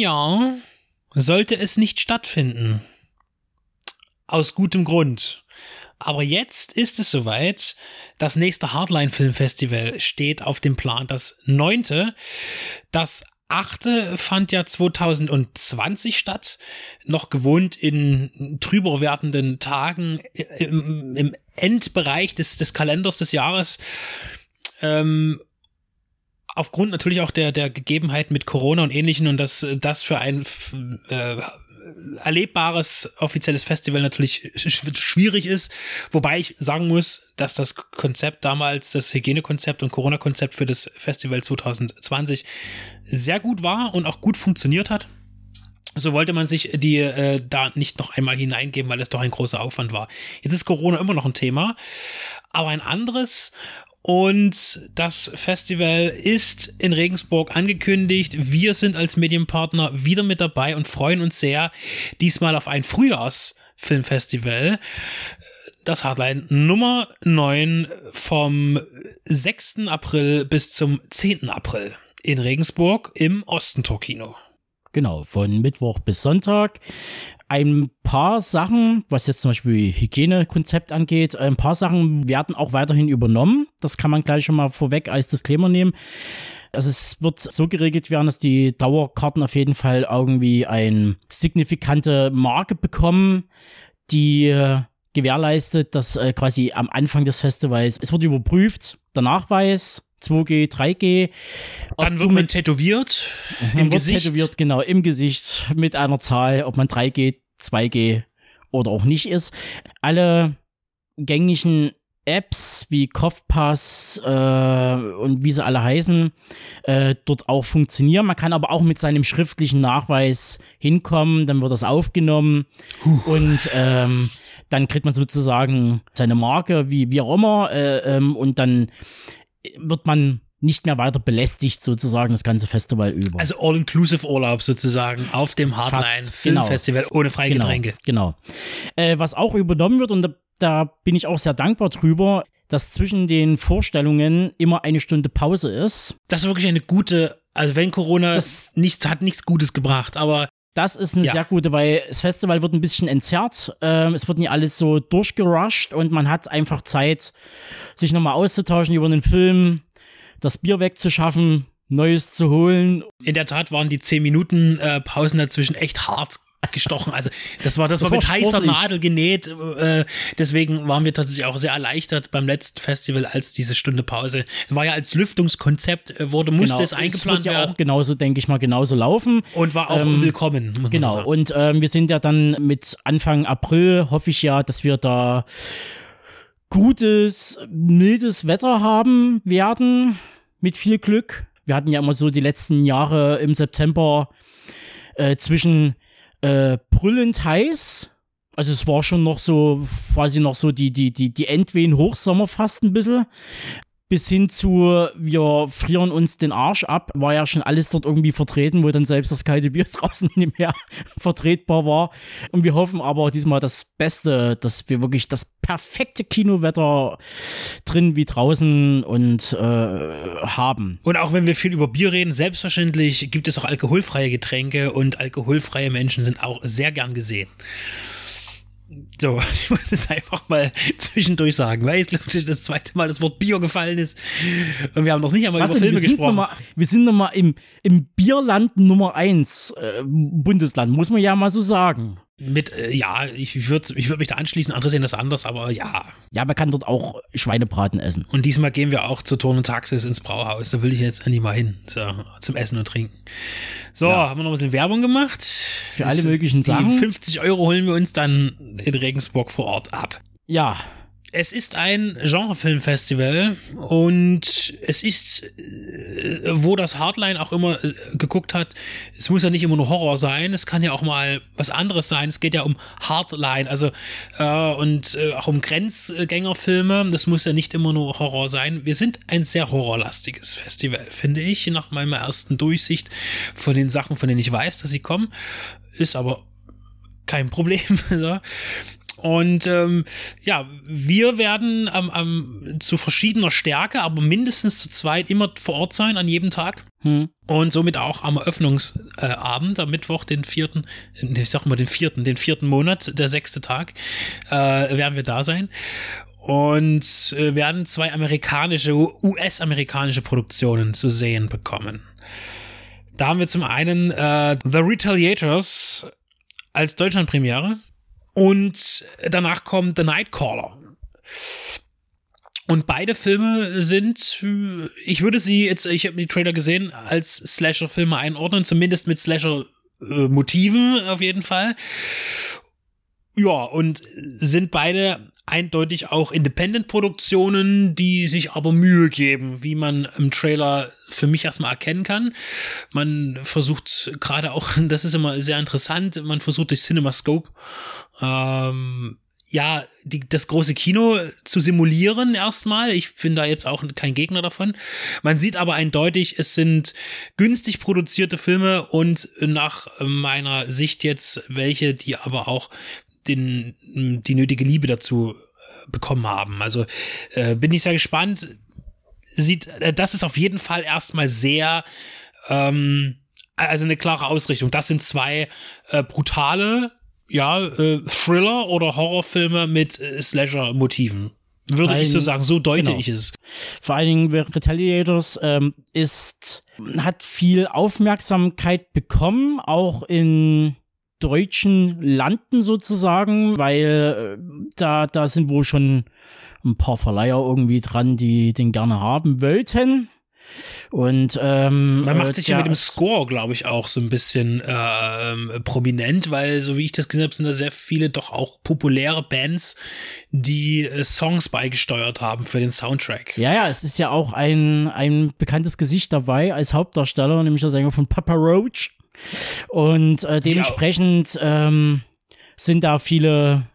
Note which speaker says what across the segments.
Speaker 1: Jahr sollte es nicht stattfinden. Aus gutem Grund. Aber jetzt ist es soweit. Das nächste Hardline Film Festival steht auf dem Plan. Das neunte. Das achte fand ja 2020 statt. Noch gewohnt in trüber werdenden Tagen im, im Endbereich des, des Kalenders des Jahres. Ähm, aufgrund natürlich auch der, der Gegebenheiten mit Corona und ähnlichen und dass das für ein äh, erlebbares offizielles Festival natürlich schwierig ist. Wobei ich sagen muss, dass das Konzept damals, das Hygienekonzept und Corona-Konzept für das Festival 2020 sehr gut war und auch gut funktioniert hat. So wollte man sich die äh, da nicht noch einmal hineingeben, weil es doch ein großer Aufwand war. Jetzt ist Corona immer noch ein Thema, aber ein anderes und das Festival ist in Regensburg angekündigt. Wir sind als Medienpartner wieder mit dabei und freuen uns sehr, diesmal auf ein Frühjahrsfilmfestival. Das Hardline Nummer 9 vom 6. April bis zum 10. April in Regensburg im Ostentor-Kino.
Speaker 2: Genau, von Mittwoch bis Sonntag ein paar Sachen, was jetzt zum Beispiel Hygienekonzept angeht, ein paar Sachen werden auch weiterhin übernommen. Das kann man gleich schon mal vorweg als Disclaimer nehmen. Also es wird so geregelt werden, dass die Dauerkarten auf jeden Fall irgendwie eine signifikante Marke bekommen, die äh, gewährleistet, dass äh, quasi am Anfang des Festivals, es wird überprüft, der Nachweis, 2G, 3G.
Speaker 1: Dann wird man tätowiert
Speaker 2: im wird Gesicht. tätowiert, genau, im Gesicht mit einer Zahl, ob man 3G, 2G oder auch nicht ist. Alle gängigen Apps wie Kopfpass äh, und wie sie alle heißen, äh, dort auch funktionieren. Man kann aber auch mit seinem schriftlichen Nachweis hinkommen, dann wird das aufgenommen Puh. und ähm, dann kriegt man sozusagen seine Marke, wie, wie auch immer, äh, ähm, und dann wird man nicht mehr weiter belästigt, sozusagen das ganze Festival über.
Speaker 1: Also All-Inclusive Urlaub sozusagen auf dem Hardline Filmfestival genau. ohne freie
Speaker 2: genau,
Speaker 1: Getränke.
Speaker 2: Genau. Äh, was auch übernommen wird, und da, da bin ich auch sehr dankbar drüber, dass zwischen den Vorstellungen immer eine Stunde Pause ist.
Speaker 1: Das ist wirklich eine gute, also wenn Corona das nichts hat nichts Gutes gebracht, aber
Speaker 2: das ist eine ja. sehr gute, weil das Festival wird ein bisschen entzerrt. Ähm, es wird nicht alles so durchgerusht und man hat einfach Zeit, sich nochmal auszutauschen über einen Film, das Bier wegzuschaffen, Neues zu holen.
Speaker 1: In der Tat waren die 10 Minuten äh, Pausen dazwischen echt hart gestochen. Also das war das, das war mit sportlich. heißer Nadel genäht. Äh, deswegen waren wir tatsächlich auch sehr erleichtert beim letzten Festival als diese Stunde Pause. War ja als Lüftungskonzept äh, wurde musste genau. es eingeplant es wird ja werden.
Speaker 2: Auch genauso denke ich mal genauso laufen
Speaker 1: und war auch ähm, willkommen.
Speaker 2: Genau. Und ähm, wir sind ja dann mit Anfang April hoffe ich ja, dass wir da gutes mildes Wetter haben werden mit viel Glück. Wir hatten ja immer so die letzten Jahre im September äh, zwischen äh, brüllend heiß. Also es war schon noch so, quasi noch so die, die, die, die Endwehen Hochsommer fast ein bisschen bis hin zu, wir frieren uns den Arsch ab, war ja schon alles dort irgendwie vertreten, wo dann selbst das kalte Bier draußen nicht mehr vertretbar war. Und wir hoffen aber diesmal das Beste, dass wir wirklich das perfekte Kinowetter drin wie draußen und äh, haben.
Speaker 1: Und auch wenn wir viel über Bier reden, selbstverständlich gibt es auch alkoholfreie Getränke und alkoholfreie Menschen sind auch sehr gern gesehen. So, ich muss es einfach mal zwischendurch sagen, weil jetzt glaube ich das zweite Mal das Wort Bier gefallen ist. Und wir haben noch nicht einmal Was über Filme wir gesprochen.
Speaker 2: Mal, wir sind nochmal im, im Bierland Nummer 1 äh, Bundesland, muss man ja mal so sagen
Speaker 1: mit, äh, ja, ich würde ich würd mich da anschließen, andere sehen das anders, aber ja.
Speaker 2: Ja, man kann dort auch Schweinebraten essen.
Speaker 1: Und diesmal gehen wir auch zur Turn und Taxis ins Brauhaus. Da will ich jetzt endlich mal hin, so, zum Essen und Trinken. So, ja. haben wir noch ein bisschen Werbung gemacht.
Speaker 2: Für das, alle möglichen Sachen.
Speaker 1: Die 50 Euro holen wir uns dann in Regensburg vor Ort ab.
Speaker 2: Ja,
Speaker 1: es ist ein Genrefilmfestival und es ist, äh, wo das Hardline auch immer äh, geguckt hat, es muss ja nicht immer nur Horror sein, es kann ja auch mal was anderes sein. Es geht ja um Hardline, also äh, und äh, auch um Grenzgängerfilme. Das muss ja nicht immer nur Horror sein. Wir sind ein sehr horrorlastiges Festival, finde ich, nach meiner ersten Durchsicht von den Sachen, von denen ich weiß, dass sie kommen. Ist aber kein Problem. Und ähm, ja, wir werden ähm, ähm, zu verschiedener Stärke, aber mindestens zu zweit immer vor Ort sein an jedem Tag. Hm. Und somit auch am Eröffnungsabend, am Mittwoch, den vierten, ich sag mal den vierten, den vierten Monat, der sechste Tag, äh, werden wir da sein und äh, werden zwei amerikanische, US-amerikanische Produktionen zu sehen bekommen. Da haben wir zum einen äh, The Retaliators als Deutschlandpremiere und danach kommt The Nightcaller. Und beide Filme sind, ich würde sie jetzt, ich habe die Trailer gesehen, als Slasher-Filme einordnen, zumindest mit Slasher-Motiven auf jeden Fall. Ja, und sind beide eindeutig auch Independent-Produktionen, die sich aber Mühe geben, wie man im Trailer für mich erstmal erkennen kann. Man versucht gerade auch, das ist immer sehr interessant, man versucht durch CinemaScope ähm, ja, die, das große Kino zu simulieren erstmal. Ich bin da jetzt auch kein Gegner davon. Man sieht aber eindeutig, es sind günstig produzierte Filme und nach meiner Sicht jetzt welche, die aber auch den, die nötige Liebe dazu äh, bekommen haben. Also äh, bin ich sehr gespannt. Sieht, äh, das ist auf jeden Fall erstmal sehr, ähm, also eine klare Ausrichtung. Das sind zwei äh, brutale, ja, äh, Thriller oder Horrorfilme mit äh, Slasher-Motiven. Würde ich so sagen, so deute genau. ich es.
Speaker 2: Vor allen Dingen Retaliators ähm, ist, hat viel Aufmerksamkeit bekommen, auch in deutschen Landen sozusagen, weil äh, da, da sind wohl schon ein paar Verleiher irgendwie dran, die den gerne haben wollten. Und ähm,
Speaker 1: man macht sich ja mit dem Score, glaube ich, auch so ein bisschen äh, prominent, weil so wie ich das gesehen habe, sind da sehr viele doch auch populäre Bands, die äh, Songs beigesteuert haben für den Soundtrack.
Speaker 2: Ja, ja, es ist ja auch ein, ein bekanntes Gesicht dabei als Hauptdarsteller, nämlich der Sänger von Papa Roach. Und äh, dementsprechend ähm, sind da viele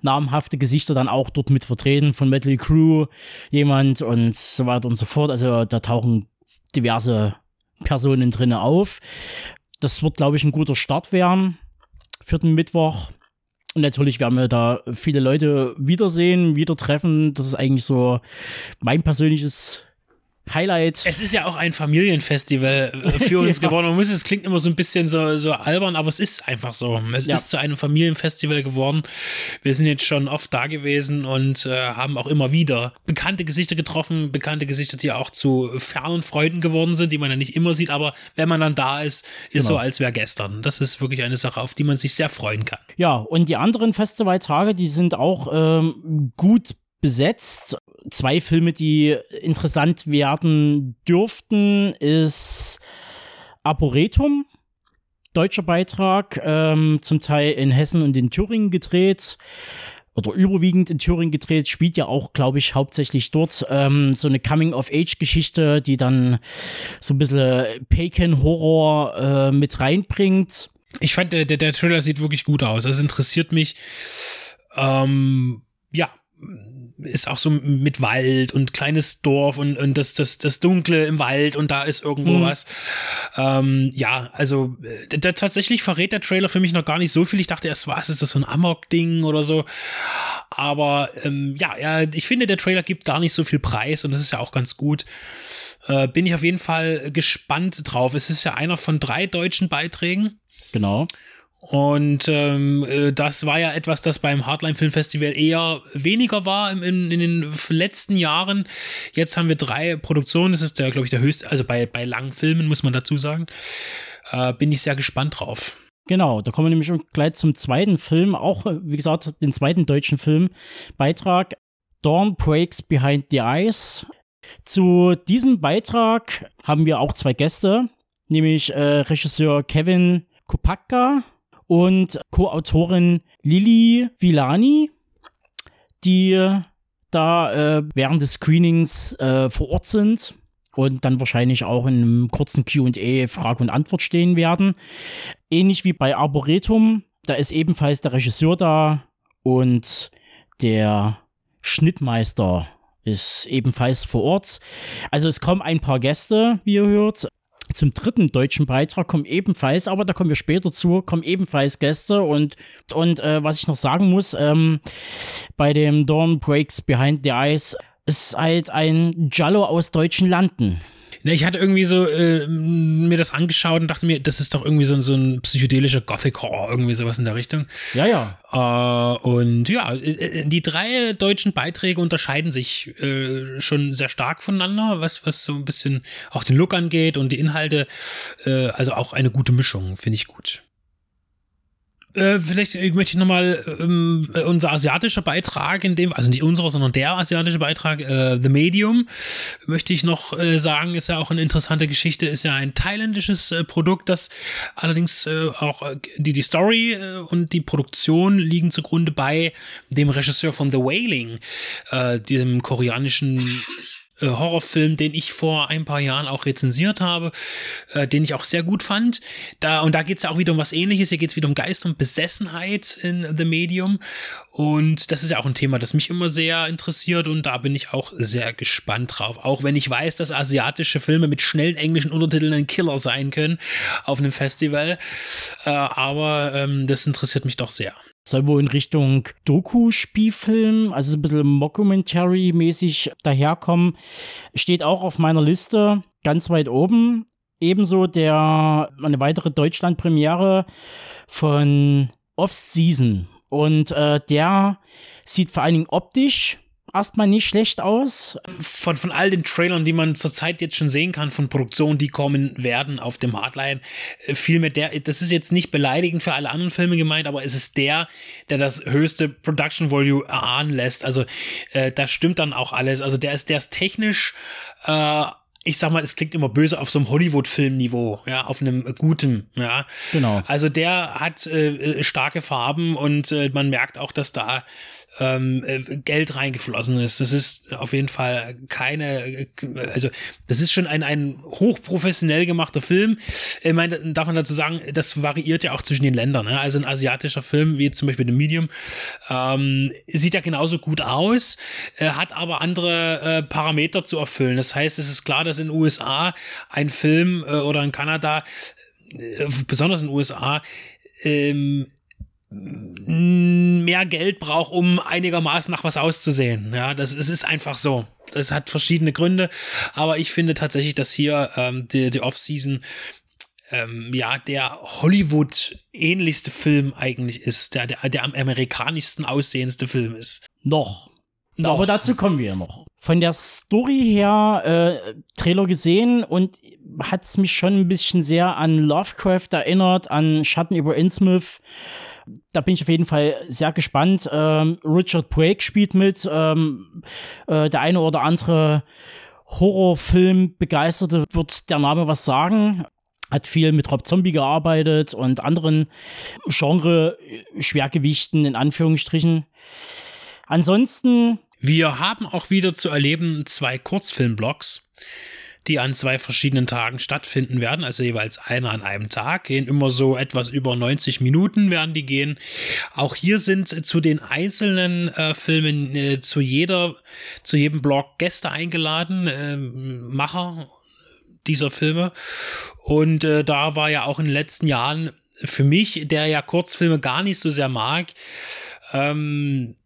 Speaker 2: namhafte Gesichter dann auch dort mit vertreten, von Metal Crew jemand und so weiter und so fort. Also da tauchen diverse Personen drin auf. Das wird, glaube ich, ein guter Start werden für den Mittwoch. Und natürlich werden wir da viele Leute wiedersehen, wieder treffen. Das ist eigentlich so mein persönliches Highlight.
Speaker 1: Es ist ja auch ein Familienfestival äh, für uns ja. geworden. Man muss, es klingt immer so ein bisschen so, so albern, aber es ist einfach so. Es ja. ist zu einem Familienfestival geworden. Wir sind jetzt schon oft da gewesen und äh, haben auch immer wieder bekannte Gesichter getroffen, bekannte Gesichter, die auch zu fernen Freunden geworden sind, die man ja nicht immer sieht, aber wenn man dann da ist, ist genau. so, als wäre gestern. Das ist wirklich eine Sache, auf die man sich sehr freuen kann.
Speaker 2: Ja, und die anderen Festivaltage, die sind auch ähm, gut besetzt. Zwei Filme, die interessant werden dürften, ist Arboretum, deutscher Beitrag, ähm, zum Teil in Hessen und in Thüringen gedreht oder überwiegend in Thüringen gedreht, spielt ja auch, glaube ich, hauptsächlich dort ähm, so eine Coming-of-Age-Geschichte, die dann so ein bisschen Pagan-Horror äh, mit reinbringt.
Speaker 1: Ich fand, der, der, Trailer sieht wirklich gut aus. Es interessiert mich. Ähm, ja, ist auch so mit Wald und kleines Dorf und, und das, das, das Dunkle im Wald und da ist irgendwo mhm. was. Ähm, ja, also äh, da, tatsächlich verrät der Trailer für mich noch gar nicht so viel. Ich dachte erst, was ist das so ein Amok-Ding oder so. Aber ähm, ja, ja, ich finde, der Trailer gibt gar nicht so viel Preis und das ist ja auch ganz gut. Äh, bin ich auf jeden Fall gespannt drauf. Es ist ja einer von drei deutschen Beiträgen.
Speaker 2: Genau.
Speaker 1: Und ähm, äh, das war ja etwas, das beim Hardline Film Festival eher weniger war in, in, in, den letzten Jahren. Jetzt haben wir drei Produktionen. Das ist der, glaube ich, der höchste, also bei, bei langen Filmen muss man dazu sagen. Äh, bin ich sehr gespannt drauf.
Speaker 2: Genau, da kommen wir nämlich gleich zum zweiten Film, auch wie gesagt, den zweiten deutschen Filmbeitrag. Dawn Breaks Behind the Eyes. Zu diesem Beitrag haben wir auch zwei Gäste, nämlich äh, Regisseur Kevin Kopacka und Co-Autorin Lili Villani, die da äh, während des Screenings äh, vor Ort sind und dann wahrscheinlich auch in einem kurzen QA Frage und Antwort stehen werden. Ähnlich wie bei Arboretum, da ist ebenfalls der Regisseur da und der Schnittmeister ist ebenfalls vor Ort. Also es kommen ein paar Gäste, wie ihr hört. Zum dritten deutschen Beitrag kommen ebenfalls, aber da kommen wir später zu, kommen ebenfalls Gäste und, und äh, was ich noch sagen muss, ähm, bei dem Dawn Breaks Behind the Eyes ist halt ein Jallo aus deutschen Landen.
Speaker 1: Ne, ich hatte irgendwie so äh, mir das angeschaut und dachte mir, das ist doch irgendwie so, so ein psychedelischer Gothic Horror, irgendwie sowas in der Richtung.
Speaker 2: Ja, ja.
Speaker 1: Äh, und ja, äh, äh, die drei deutschen Beiträge unterscheiden sich äh, schon sehr stark voneinander, was, was so ein bisschen auch den Look angeht und die Inhalte. Äh, also auch eine gute Mischung, finde ich gut. Äh, vielleicht möchte ich nochmal ähm, äh, unser asiatischer Beitrag, in dem, also nicht unserer, sondern der asiatische Beitrag, äh, The Medium, möchte ich noch äh, sagen, ist ja auch eine interessante Geschichte, ist ja ein thailändisches äh, Produkt, das allerdings äh, auch die, die Story und die Produktion liegen zugrunde bei dem Regisseur von The Wailing, diesem koreanischen äh, Horrorfilm, den ich vor ein paar Jahren auch rezensiert habe, äh, den ich auch sehr gut fand. Da, und da geht es ja auch wieder um was ähnliches. Hier geht es wieder um Geist und Besessenheit in The Medium. Und das ist ja auch ein Thema, das mich immer sehr interessiert und da bin ich auch sehr gespannt drauf. Auch wenn ich weiß, dass asiatische Filme mit schnellen englischen Untertiteln ein Killer sein können auf einem Festival. Äh, aber ähm, das interessiert mich doch sehr.
Speaker 2: Soll wohl in Richtung Doku-Spielfilm, also so ein bisschen Mockumentary-mäßig daherkommen. Steht auch auf meiner Liste ganz weit oben. Ebenso der, eine weitere Deutschland-Premiere von Off-Season. Und äh, der sieht vor allen Dingen optisch erstmal nicht schlecht aus.
Speaker 1: Von, von all den Trailern, die man zurzeit jetzt schon sehen kann, von Produktionen, die kommen werden auf dem Hardline, äh, vielmehr der, das ist jetzt nicht beleidigend für alle anderen Filme gemeint, aber es ist der, der das höchste Production Volume erahnen lässt. Also äh, da stimmt dann auch alles. Also der ist, der ist technisch äh, ich sag mal, es klingt immer böse auf so einem Hollywood-Filmniveau, ja, auf einem guten, ja.
Speaker 2: Genau.
Speaker 1: Also der hat äh, starke Farben und äh, man merkt auch, dass da ähm, äh, Geld reingeflossen ist. Das ist auf jeden Fall keine, also das ist schon ein, ein hochprofessionell gemachter Film. Ich meine, darf man dazu sagen, das variiert ja auch zwischen den Ländern. Ne? Also ein asiatischer Film, wie zum Beispiel The Medium, ähm, sieht ja genauso gut aus, äh, hat aber andere äh, Parameter zu erfüllen. Das heißt, es ist klar, dass in den USA ein Film äh, oder in Kanada, äh, besonders in den USA, ähm, mehr Geld braucht, um einigermaßen nach was auszusehen. Ja, das, das ist einfach so. Das hat verschiedene Gründe, aber ich finde tatsächlich, dass hier ähm, die, die Off-Season ähm, ja der Hollywood-ähnlichste Film eigentlich ist, der, der, der am amerikanischsten aussehendste Film ist.
Speaker 2: Noch. noch. Aber dazu kommen wir noch. Von der Story her äh, Trailer gesehen und hat es mich schon ein bisschen sehr an Lovecraft erinnert, an Schatten über Innsmouth da bin ich auf jeden Fall sehr gespannt. Ähm, Richard Brake spielt mit. Ähm, äh, der eine oder andere Horrorfilm-Begeisterte wird der Name was sagen. Hat viel mit Rob Zombie gearbeitet und anderen Genre-Schwergewichten in Anführungsstrichen. Ansonsten.
Speaker 1: Wir haben auch wieder zu erleben zwei Kurzfilmblocks die an zwei verschiedenen Tagen stattfinden werden, also jeweils einer an einem Tag, gehen immer so etwas über 90 Minuten werden die gehen. Auch hier sind zu den einzelnen äh, Filmen äh, zu jeder, zu jedem Blog Gäste eingeladen, äh, Macher dieser Filme. Und äh, da war ja auch in den letzten Jahren für mich, der ja Kurzfilme gar nicht so sehr mag, ähm,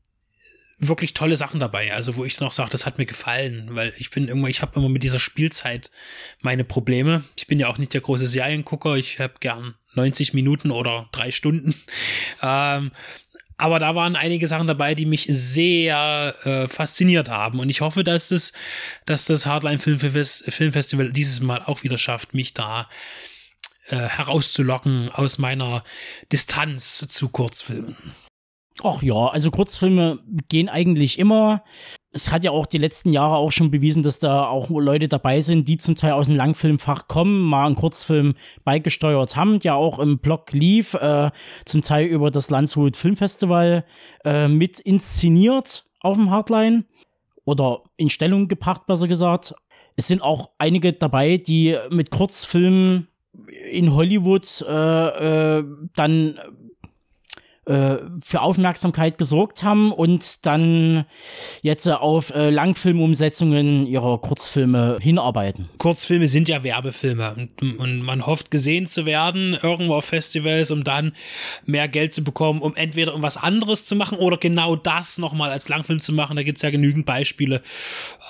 Speaker 1: wirklich tolle Sachen dabei. Also wo ich noch sage, das hat mir gefallen, weil ich bin immer, ich habe immer mit dieser Spielzeit meine Probleme. Ich bin ja auch nicht der große Seriengucker. Ich habe gern 90 Minuten oder drei Stunden. Ähm, aber da waren einige Sachen dabei, die mich sehr äh, fasziniert haben. Und ich hoffe, dass es, dass das Hardline Filmfestival dieses Mal auch wieder schafft, mich da äh, herauszulocken aus meiner Distanz zu Kurzfilmen.
Speaker 2: Ach ja, also Kurzfilme gehen eigentlich immer. Es hat ja auch die letzten Jahre auch schon bewiesen, dass da auch Leute dabei sind, die zum Teil aus dem Langfilmfach kommen, mal einen Kurzfilm beigesteuert haben, der auch im Blog lief, äh, zum Teil über das Landshut Filmfestival äh, mit inszeniert auf dem Hardline oder in Stellung gebracht, besser gesagt. Es sind auch einige dabei, die mit Kurzfilmen in Hollywood äh, äh dann äh, für Aufmerksamkeit gesorgt haben und dann jetzt auf äh, Langfilmumsetzungen ihrer Kurzfilme hinarbeiten.
Speaker 1: Kurzfilme sind ja Werbefilme und, und, man hofft gesehen zu werden irgendwo auf Festivals, um dann mehr Geld zu bekommen, um entweder um was anderes zu machen oder genau das nochmal als Langfilm zu machen. Da gibt es ja genügend Beispiele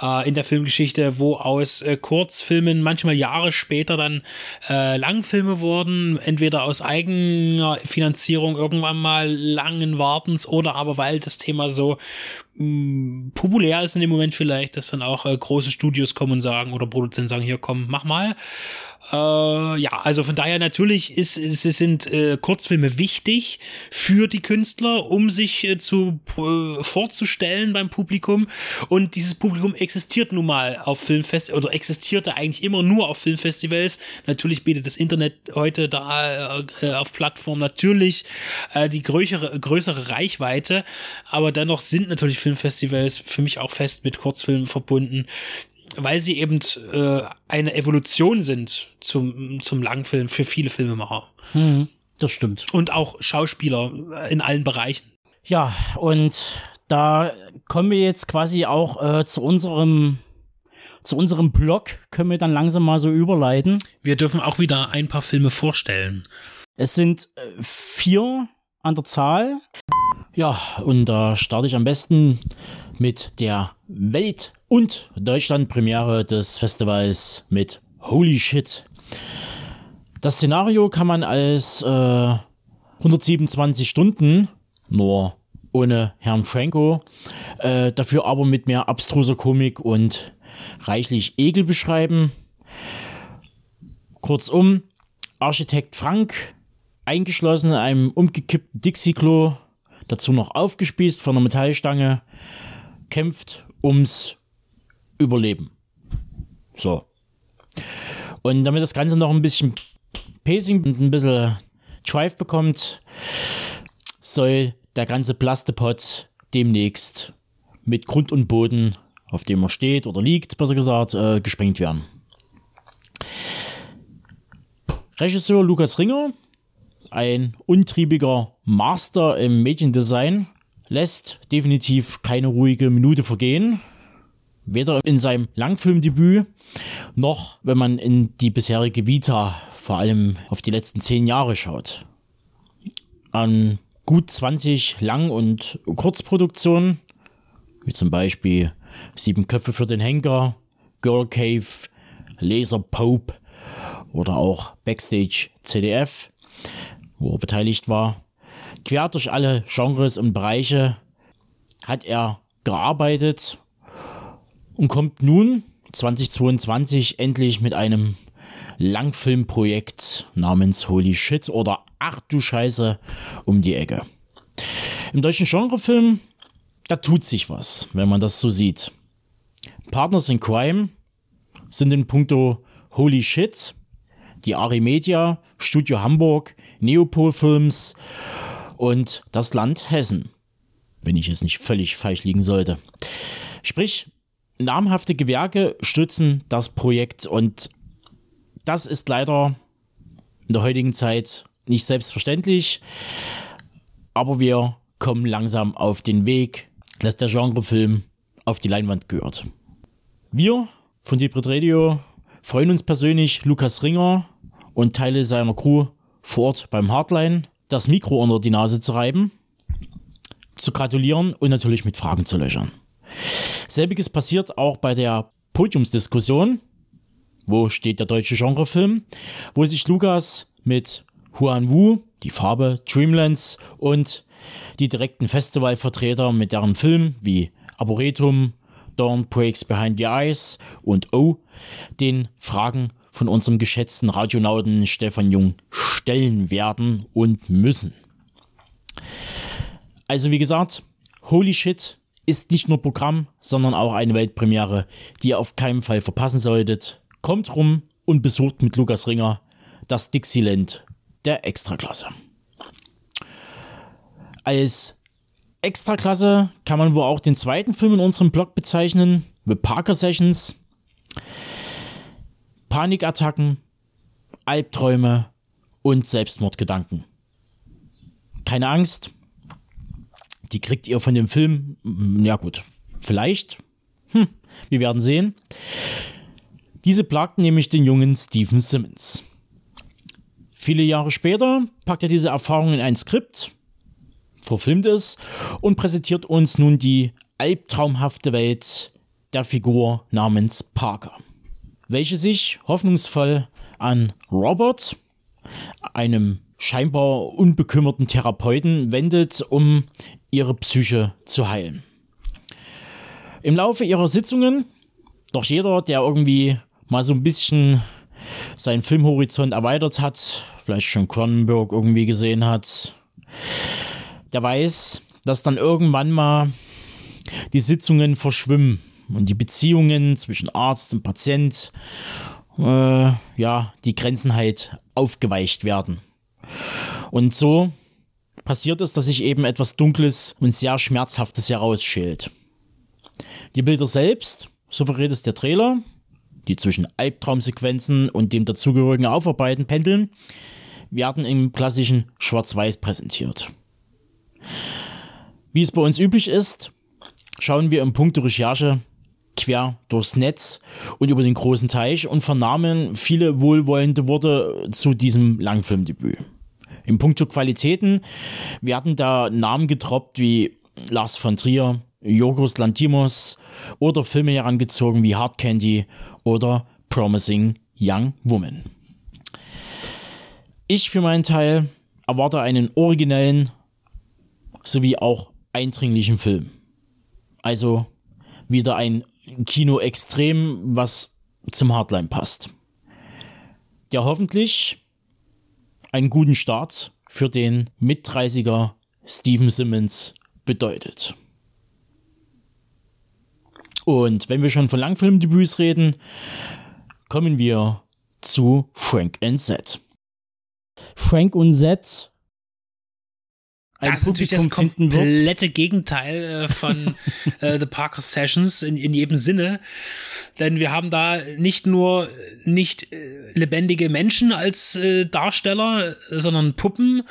Speaker 1: äh, in der Filmgeschichte, wo aus äh, Kurzfilmen manchmal Jahre später dann äh, Langfilme wurden, entweder aus eigener Finanzierung irgendwann mal langen Wartens oder aber weil das Thema so mh, mm, populär ist in dem Moment vielleicht, dass dann auch äh, große Studios kommen und sagen oder Produzenten sagen, hier komm, mach mal. Äh, ja, also von daher natürlich ist, ist, sind äh, Kurzfilme wichtig für die Künstler, um sich äh, zu äh, vorzustellen beim Publikum. Und dieses Publikum existiert nun mal auf Filmfestivals oder existierte eigentlich immer nur auf Filmfestivals. Natürlich bietet das Internet heute da äh, auf Plattformen natürlich äh, die größere, größere Reichweite, aber dennoch sind natürlich Filmfestivals für mich auch fest mit Kurzfilmen verbunden weil sie eben äh, eine Evolution sind zum, zum Langfilm für viele Filmemacher.
Speaker 2: Mhm, das stimmt.
Speaker 1: Und auch Schauspieler in allen Bereichen.
Speaker 2: Ja, und da kommen wir jetzt quasi auch äh, zu unserem zu unserem Blog können wir dann langsam mal so überleiten.
Speaker 1: Wir dürfen auch wieder ein paar Filme vorstellen.
Speaker 2: Es sind äh, vier an der Zahl. Ja, und da starte ich am besten mit der Welt- und Deutschland-Premiere des Festivals mit Holy Shit. Das Szenario kann man als äh, 127 Stunden, nur ohne Herrn Franco, äh, dafür aber mit mehr abstruser Komik und reichlich Ekel beschreiben. Kurzum, Architekt Frank, eingeschlossen in einem umgekippten Dixie-Klo, dazu noch aufgespießt von einer Metallstange, kämpft ums Überleben. So. Und damit das Ganze noch ein bisschen Pacing und ein bisschen Drive bekommt, soll der ganze Plastepot demnächst mit Grund und Boden, auf dem er steht oder liegt, besser gesagt, äh, gesprengt werden. Regisseur Lukas Ringer, ein untriebiger Master im Mediendesign, lässt definitiv keine ruhige Minute vergehen. Weder in seinem Langfilmdebüt noch, wenn man in die bisherige Vita, vor allem auf die letzten zehn Jahre schaut. An gut 20 Lang- und Kurzproduktionen, wie zum Beispiel Sieben Köpfe für den Henker, Girl Cave, Laser Pope oder auch Backstage CDF, wo er beteiligt war, quer durch alle Genres und Bereiche hat er gearbeitet und kommt nun 2022 endlich mit einem Langfilmprojekt namens Holy Shit oder Ach du Scheiße um die Ecke. Im deutschen Genrefilm, da tut sich was, wenn man das so sieht. Partners in Crime sind in puncto Holy Shit die Ari Media, Studio Hamburg, Neopol Films und das Land Hessen. Wenn ich es nicht völlig falsch liegen sollte. Sprich, namhafte Gewerke stützen das Projekt und das ist leider in der heutigen Zeit nicht selbstverständlich. Aber wir kommen langsam auf den Weg, dass der Genrefilm auf die Leinwand gehört. Wir von Debrit Radio freuen uns persönlich, Lukas Ringer und Teile seiner Crew vor Ort beim Hardline das Mikro unter die Nase zu reiben, zu gratulieren und natürlich mit Fragen zu löchern. Selbiges passiert auch bei der Podiumsdiskussion. Wo steht der deutsche Genrefilm? Wo sich Lukas mit Huan Wu, die Farbe Dreamlands und die direkten Festivalvertreter mit deren Filmen wie Arboretum, Dawn Breaks Behind the Eyes und Oh den Fragen von unserem geschätzten Radionauten Stefan Jung stellen werden und müssen. Also wie gesagt, Holy Shit ist nicht nur Programm, sondern auch eine Weltpremiere, die ihr auf keinen Fall verpassen solltet. Kommt rum und besucht mit Lukas Ringer das Dixieland der Extraklasse. Als Extraklasse kann man wohl auch den zweiten Film in unserem Blog bezeichnen, The Parker Sessions. Panikattacken, Albträume und Selbstmordgedanken. Keine Angst, die kriegt ihr von dem Film, hm, ja gut, vielleicht. Hm, wir werden sehen. Diese plagten nämlich den jungen Stephen Simmons. Viele Jahre später packt er diese Erfahrung in ein Skript, verfilmt es und präsentiert uns nun die albtraumhafte Welt der Figur namens Parker, welche sich hoffnungsvoll an Robert, einem scheinbar unbekümmerten Therapeuten, wendet, um ihre Psyche zu heilen. Im Laufe ihrer Sitzungen, doch jeder, der irgendwie mal so ein bisschen seinen Filmhorizont erweitert hat, vielleicht schon Cronenberg irgendwie gesehen hat, der weiß, dass dann irgendwann mal die Sitzungen verschwimmen und die Beziehungen zwischen Arzt und Patient, äh, ja, die Grenzen halt aufgeweicht werden. Und so passiert es, dass sich eben etwas Dunkles und sehr Schmerzhaftes herausschält. Die Bilder selbst, so verrät es der Trailer, die zwischen Albtraumsequenzen und dem dazugehörigen Aufarbeiten pendeln, werden im klassischen Schwarz-Weiß präsentiert. Wie es bei uns üblich ist, schauen wir im Punkt Recherche quer durchs Netz und über den großen Teich und vernahmen viele wohlwollende Worte zu diesem Langfilmdebüt. Im Punkt Qualitäten werden da Namen getroppt wie Lars von Trier, Yorgos Lantimos oder Filme herangezogen wie Hard Candy oder Promising Young Woman. Ich für meinen Teil erwarte einen originellen sowie auch eindringlichen Film. Also wieder ein Kino extrem, was zum Hardline passt. Der hoffentlich einen guten Start für den Mit-30er Steven Simmons bedeutet. Und wenn wir schon von Langfilmdebüts reden, kommen wir zu Frank and Z. Frank und Z
Speaker 1: ein das Publikum ist natürlich das komplette Gegenteil äh, von äh, The Parker Sessions in, in jedem Sinne. Denn wir haben da nicht nur nicht äh, lebendige Menschen als äh, Darsteller, sondern Puppen.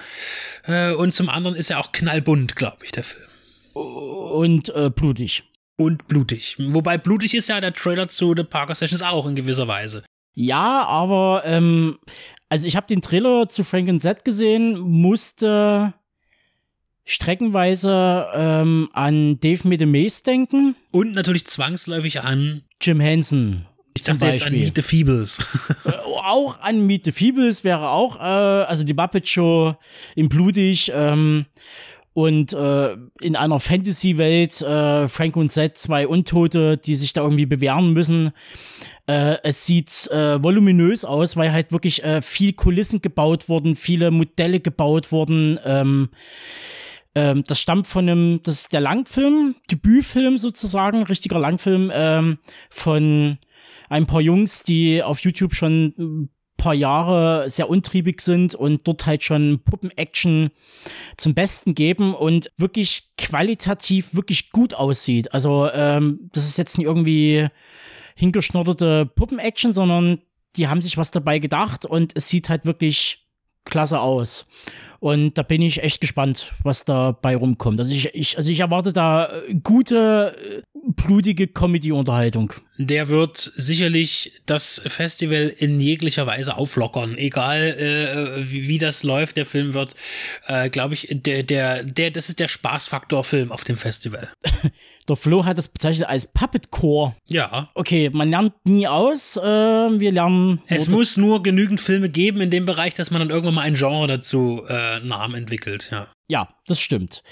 Speaker 1: Äh, und zum anderen ist er auch knallbunt, glaube ich, der Film.
Speaker 2: Und äh, blutig.
Speaker 1: Und blutig. Wobei blutig ist ja der Trailer zu The Parker Sessions auch in gewisser Weise.
Speaker 2: Ja, aber ähm, also ich habe den Trailer zu Frank and Z gesehen, musste streckenweise ähm, an Dave Mede Mace denken.
Speaker 1: Und natürlich zwangsläufig an
Speaker 2: Jim Henson.
Speaker 1: Ich dachte jetzt an Meet the Feebles.
Speaker 2: Äh, auch an Meet the Feebles wäre auch, äh, also die Muppet Show im Blutig ähm, und äh, in einer Fantasy-Welt äh, Frank und Seth, zwei Untote, die sich da irgendwie bewähren müssen. Äh, es sieht äh, voluminös aus, weil halt wirklich viel Kulissen gebaut wurden, viele Modelle gebaut wurden. Ähm, ähm, das stammt von einem, das ist der Langfilm, Debütfilm sozusagen, richtiger Langfilm ähm, von ein paar Jungs, die auf YouTube schon ein paar Jahre sehr untriebig sind und dort halt schon Puppen-Action zum Besten geben und wirklich qualitativ wirklich gut aussieht. Also ähm, das ist jetzt nicht irgendwie hingeschnodderte Puppen-Action, sondern die haben sich was dabei gedacht und es sieht halt wirklich klasse aus. Und da bin ich echt gespannt, was dabei rumkommt. Also ich, ich, also ich erwarte da äh, gute, äh, blutige Comedy-Unterhaltung.
Speaker 1: Der wird sicherlich das Festival in jeglicher Weise auflockern. Egal äh, wie, wie das läuft, der Film wird, äh, glaube ich, der, der, der, das ist der Spaßfaktor-Film auf dem Festival.
Speaker 2: Der Flo hat das bezeichnet als Puppet Core.
Speaker 1: Ja.
Speaker 2: Okay, man lernt nie aus. Äh, wir lernen.
Speaker 1: Es muss nur genügend Filme geben in dem Bereich, dass man dann irgendwann mal ein Genre dazu äh, Namen entwickelt. Ja.
Speaker 2: Ja, das stimmt.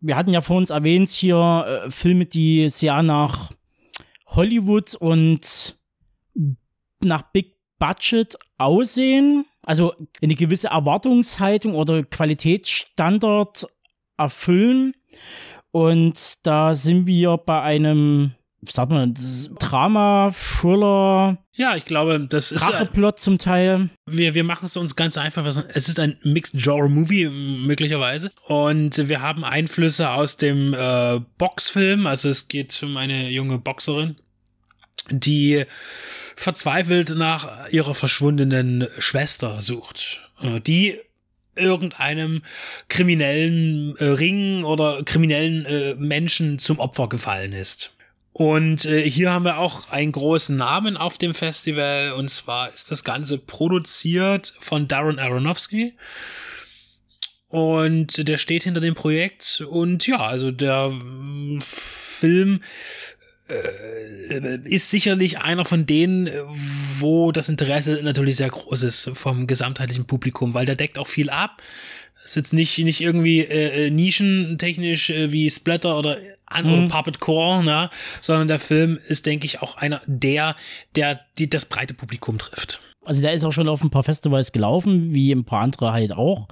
Speaker 2: Wir hatten ja vor uns erwähnt hier äh, Filme, die sehr nach Hollywood und nach Big Budget aussehen. Also eine gewisse Erwartungshaltung oder Qualitätsstandard erfüllen. Und da sind wir bei einem, sagt man, Drama, Thriller.
Speaker 1: Ja, ich glaube, das ist.
Speaker 2: Racheplot zum Teil.
Speaker 1: Wir, wir machen es uns ganz einfach. Es ist ein Mixed Genre Movie, möglicherweise. Und wir haben Einflüsse aus dem äh, Boxfilm. Also es geht um eine junge Boxerin, die verzweifelt nach ihrer verschwundenen Schwester sucht. Äh, die irgendeinem kriminellen äh, Ring oder kriminellen äh, Menschen zum Opfer gefallen ist. Und äh, hier haben wir auch einen großen Namen auf dem Festival und zwar ist das Ganze produziert von Darren Aronofsky. Und der steht hinter dem Projekt und ja, also der äh, Film äh, ist sicherlich einer von denen, wo das Interesse natürlich sehr groß ist vom gesamtheitlichen Publikum, weil der deckt auch viel ab. Ist jetzt nicht, nicht irgendwie äh, äh nischentechnisch äh, wie Splatter oder, mhm. Puppet Core, ne? sondern der Film ist, denke ich, auch einer der, der die das breite Publikum trifft.
Speaker 2: Also der ist auch schon auf ein paar Festivals gelaufen, wie ein paar andere halt auch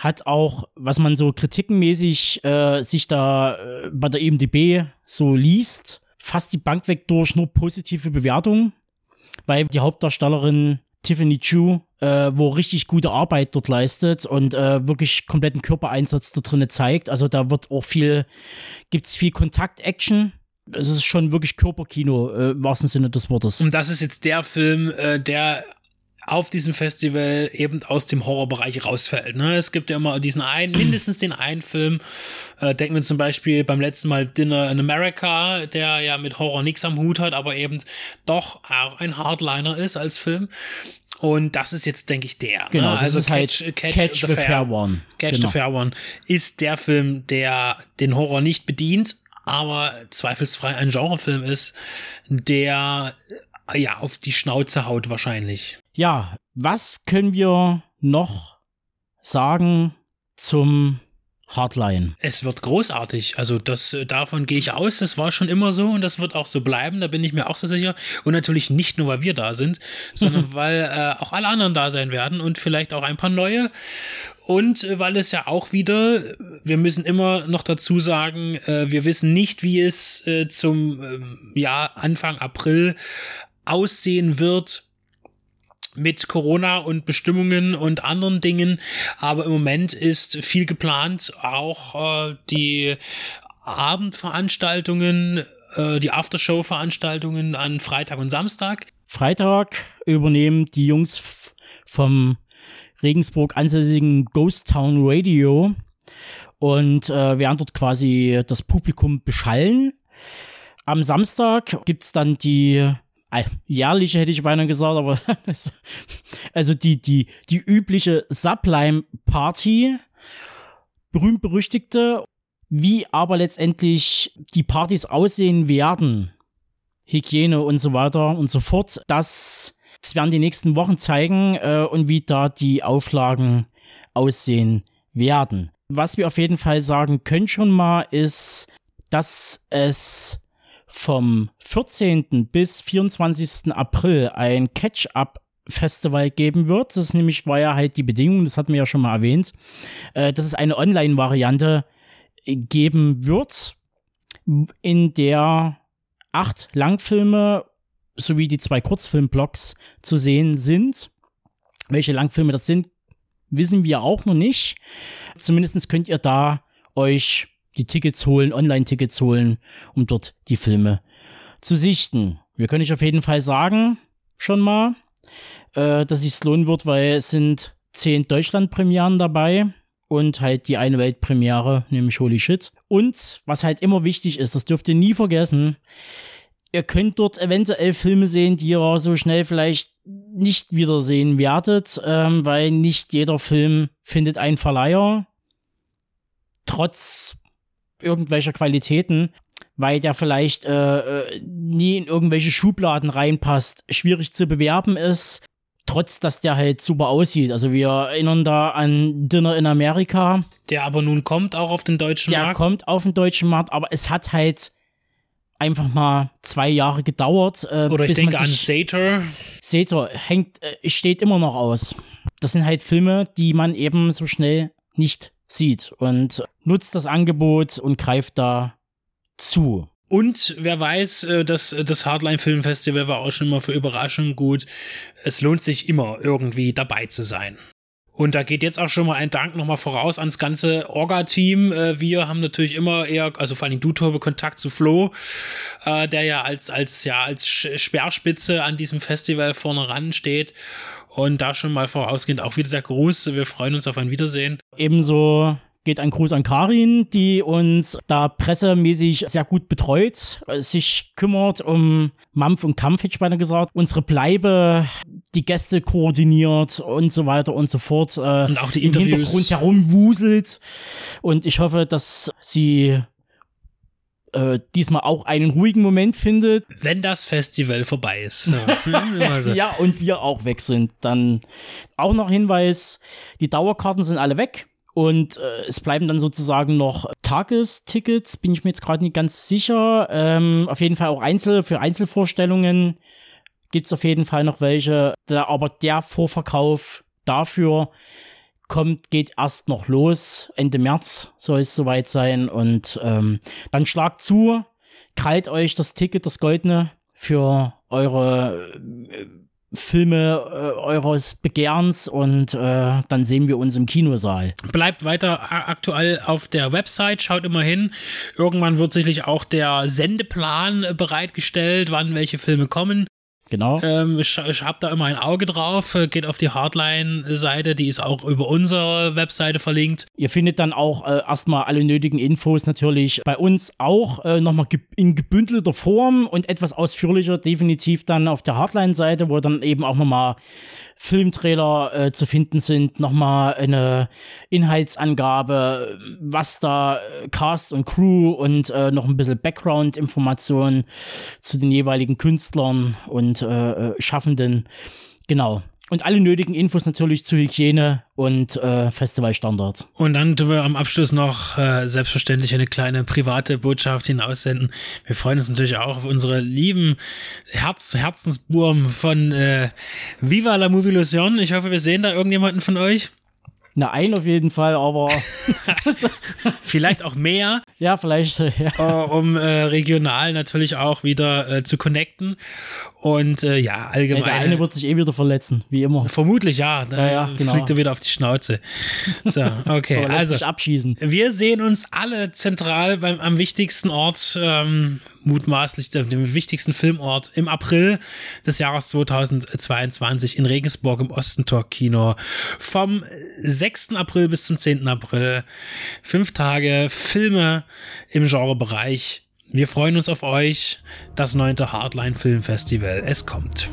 Speaker 2: hat auch, was man so kritikenmäßig äh, sich da äh, bei der EMDB so liest, fast die Bank weg durch nur positive Bewertungen, weil die Hauptdarstellerin Tiffany Chu, äh, wo richtig gute Arbeit dort leistet und äh, wirklich kompletten Körpereinsatz da drin zeigt. Also da wird auch viel, gibt es viel Kontakt-Action. Es ist schon wirklich Körperkino äh, im wahrsten Sinne des Wortes.
Speaker 1: Und das ist jetzt der Film, äh, der auf diesem Festival eben aus dem Horrorbereich rausfällt. Ne? Es gibt ja immer diesen einen, mindestens den einen Film. Äh, denken wir zum Beispiel beim letzten Mal Dinner in America, der ja mit Horror nichts am Hut hat, aber eben doch auch ein Hardliner ist als Film. Und das ist jetzt, denke ich, der.
Speaker 2: Ne? Genau, ne? also Catch, halt Catch, Catch the, the, Fair, Fair One.
Speaker 1: Catch genau. the Fair One ist der Film, der den Horror nicht bedient, aber zweifelsfrei ein Genrefilm ist, der ja auf die Schnauze haut wahrscheinlich.
Speaker 2: Ja, was können wir noch sagen zum Hardline.
Speaker 1: Es wird großartig. Also das äh, davon gehe ich aus. Das war schon immer so und das wird auch so bleiben. Da bin ich mir auch so sicher. Und natürlich nicht nur, weil wir da sind, sondern weil äh, auch alle anderen da sein werden und vielleicht auch ein paar neue. Und äh, weil es ja auch wieder, wir müssen immer noch dazu sagen, äh, wir wissen nicht, wie es äh, zum ähm, ja Anfang April aussehen wird mit Corona und Bestimmungen und anderen Dingen. Aber im Moment ist viel geplant, auch äh, die Abendveranstaltungen, äh, die Aftershow-Veranstaltungen an Freitag und Samstag.
Speaker 2: Freitag übernehmen die Jungs vom Regensburg ansässigen Ghost Town Radio und äh, werden dort quasi das Publikum beschallen. Am Samstag gibt es dann die jährliche hätte ich beinahe gesagt, aber also die, die, die übliche Sublime-Party, berühmt-berüchtigte, wie aber letztendlich die Partys aussehen werden, Hygiene und so weiter und so fort, das, das werden die nächsten Wochen zeigen äh, und wie da die Auflagen aussehen werden. Was wir auf jeden Fall sagen können schon mal ist, dass es vom 14. bis 24. April ein Catch-up Festival geben wird. Das ist nämlich, war ja halt die Bedingung, das hatten wir ja schon mal erwähnt, äh, dass es eine Online-Variante geben wird, in der acht Langfilme sowie die zwei Kurzfilmblocks zu sehen sind. Welche Langfilme das sind, wissen wir auch noch nicht. Zumindest könnt ihr da euch die Tickets holen, Online-Tickets holen, um dort die Filme zu sichten. Wir können euch auf jeden Fall sagen, schon mal, äh, dass es lohnen wird, weil es sind zehn Deutschland-Premieren dabei und halt die eine Weltpremiere, nämlich Holy Shit. Und was halt immer wichtig ist, das dürft ihr nie vergessen, ihr könnt dort eventuell Filme sehen, die ihr so schnell vielleicht nicht wiedersehen werdet, ähm, weil nicht jeder Film findet einen Verleiher. Trotz irgendwelcher Qualitäten, weil der vielleicht äh, äh, nie in irgendwelche Schubladen reinpasst, schwierig zu bewerben ist, trotz dass der halt super aussieht. Also wir erinnern da an Dinner in Amerika.
Speaker 1: Der aber nun kommt auch auf den deutschen
Speaker 2: der
Speaker 1: Markt.
Speaker 2: Der kommt auf den deutschen Markt, aber es hat halt einfach mal zwei Jahre gedauert.
Speaker 1: Äh, Oder ich denke an Sator.
Speaker 2: Sator hängt, äh, steht immer noch aus. Das sind halt Filme, die man eben so schnell nicht sieht und nutzt das Angebot und greift da zu.
Speaker 1: Und wer weiß, äh, dass das Hardline Film Festival war auch schon mal für Überraschungen gut. Es lohnt sich immer irgendwie dabei zu sein. Und da geht jetzt auch schon mal ein Dank nochmal voraus ans ganze Orga-Team. Äh, wir haben natürlich immer eher, also vor allem du, Tobe, Kontakt zu Flo, äh, der ja als, als, ja, als Speerspitze an diesem Festival vorne ran steht. Und da schon mal vorausgehend auch wieder der Gruß. Wir freuen uns auf ein Wiedersehen.
Speaker 2: Ebenso geht ein Gruß an Karin, die uns da pressemäßig sehr gut betreut, sich kümmert um Mampf und Kampf, hätte ich beinahe gesagt, unsere Bleibe, die Gäste koordiniert und so weiter und so fort.
Speaker 1: Äh, und auch die
Speaker 2: im
Speaker 1: Interviews.
Speaker 2: Hintergrund herumwuselt. Und ich hoffe, dass sie äh, diesmal auch einen ruhigen Moment findet.
Speaker 1: Wenn das Festival vorbei ist.
Speaker 2: Ja, und wir auch weg sind. Dann auch noch Hinweis, die Dauerkarten sind alle weg. Und äh, es bleiben dann sozusagen noch Tagestickets, bin ich mir jetzt gerade nicht ganz sicher. Ähm, auf jeden Fall auch Einzel für Einzelvorstellungen gibt es auf jeden Fall noch welche. Da, aber der Vorverkauf dafür kommt, geht erst noch los. Ende März soll es soweit sein. Und ähm, dann schlagt zu, krallt euch das Ticket, das Goldene, für eure äh, Filme äh, eures Begehrens und äh, dann sehen wir uns im Kinosaal.
Speaker 1: Bleibt weiter aktuell auf der Website, schaut immer hin. Irgendwann wird sicherlich auch der Sendeplan äh, bereitgestellt, wann welche Filme kommen.
Speaker 2: Genau.
Speaker 1: Ähm, ich ich habe da immer ein Auge drauf, äh, geht auf die Hardline-Seite, die ist auch über unsere Webseite verlinkt.
Speaker 2: Ihr findet dann auch äh, erstmal alle nötigen Infos natürlich bei uns auch äh, nochmal ge in gebündelter Form und etwas ausführlicher definitiv dann auf der Hardline-Seite, wo dann eben auch nochmal Filmtrailer äh, zu finden sind, nochmal eine Inhaltsangabe, was da äh, Cast und Crew und äh, noch ein bisschen Background-Informationen zu den jeweiligen Künstlern und äh, äh, Schaffenden. Genau. Und alle nötigen Infos natürlich zu Hygiene und äh, Festivalstandards.
Speaker 1: Und dann tun wir am Abschluss noch äh, selbstverständlich eine kleine private Botschaft hinaussenden. Wir freuen uns natürlich auch auf unsere lieben Herz Herzensburm von äh, Viva la Movilusion. Ich hoffe, wir sehen da irgendjemanden von euch.
Speaker 2: Na, ein auf jeden Fall, aber.
Speaker 1: vielleicht auch mehr.
Speaker 2: Ja, vielleicht. Ja.
Speaker 1: Uh, um äh, regional natürlich auch wieder äh, zu connecten. Und äh, ja, allgemein. Ja,
Speaker 2: der eine wird sich eh wieder verletzen, wie immer.
Speaker 1: Vermutlich ja. Da
Speaker 2: ja, ja, genau.
Speaker 1: fliegt er wieder auf die Schnauze. So, okay. also,
Speaker 2: abschießen.
Speaker 1: Wir sehen uns alle zentral beim am wichtigsten Ort ähm, mutmaßlich dem wichtigsten Filmort im April des Jahres 2022 in Regensburg im Ostentor Kino. Vom 6. April bis zum 10. April. Fünf Tage Filme im Genrebereich. Wir freuen uns auf euch. Das neunte Hardline Film Festival. Es kommt.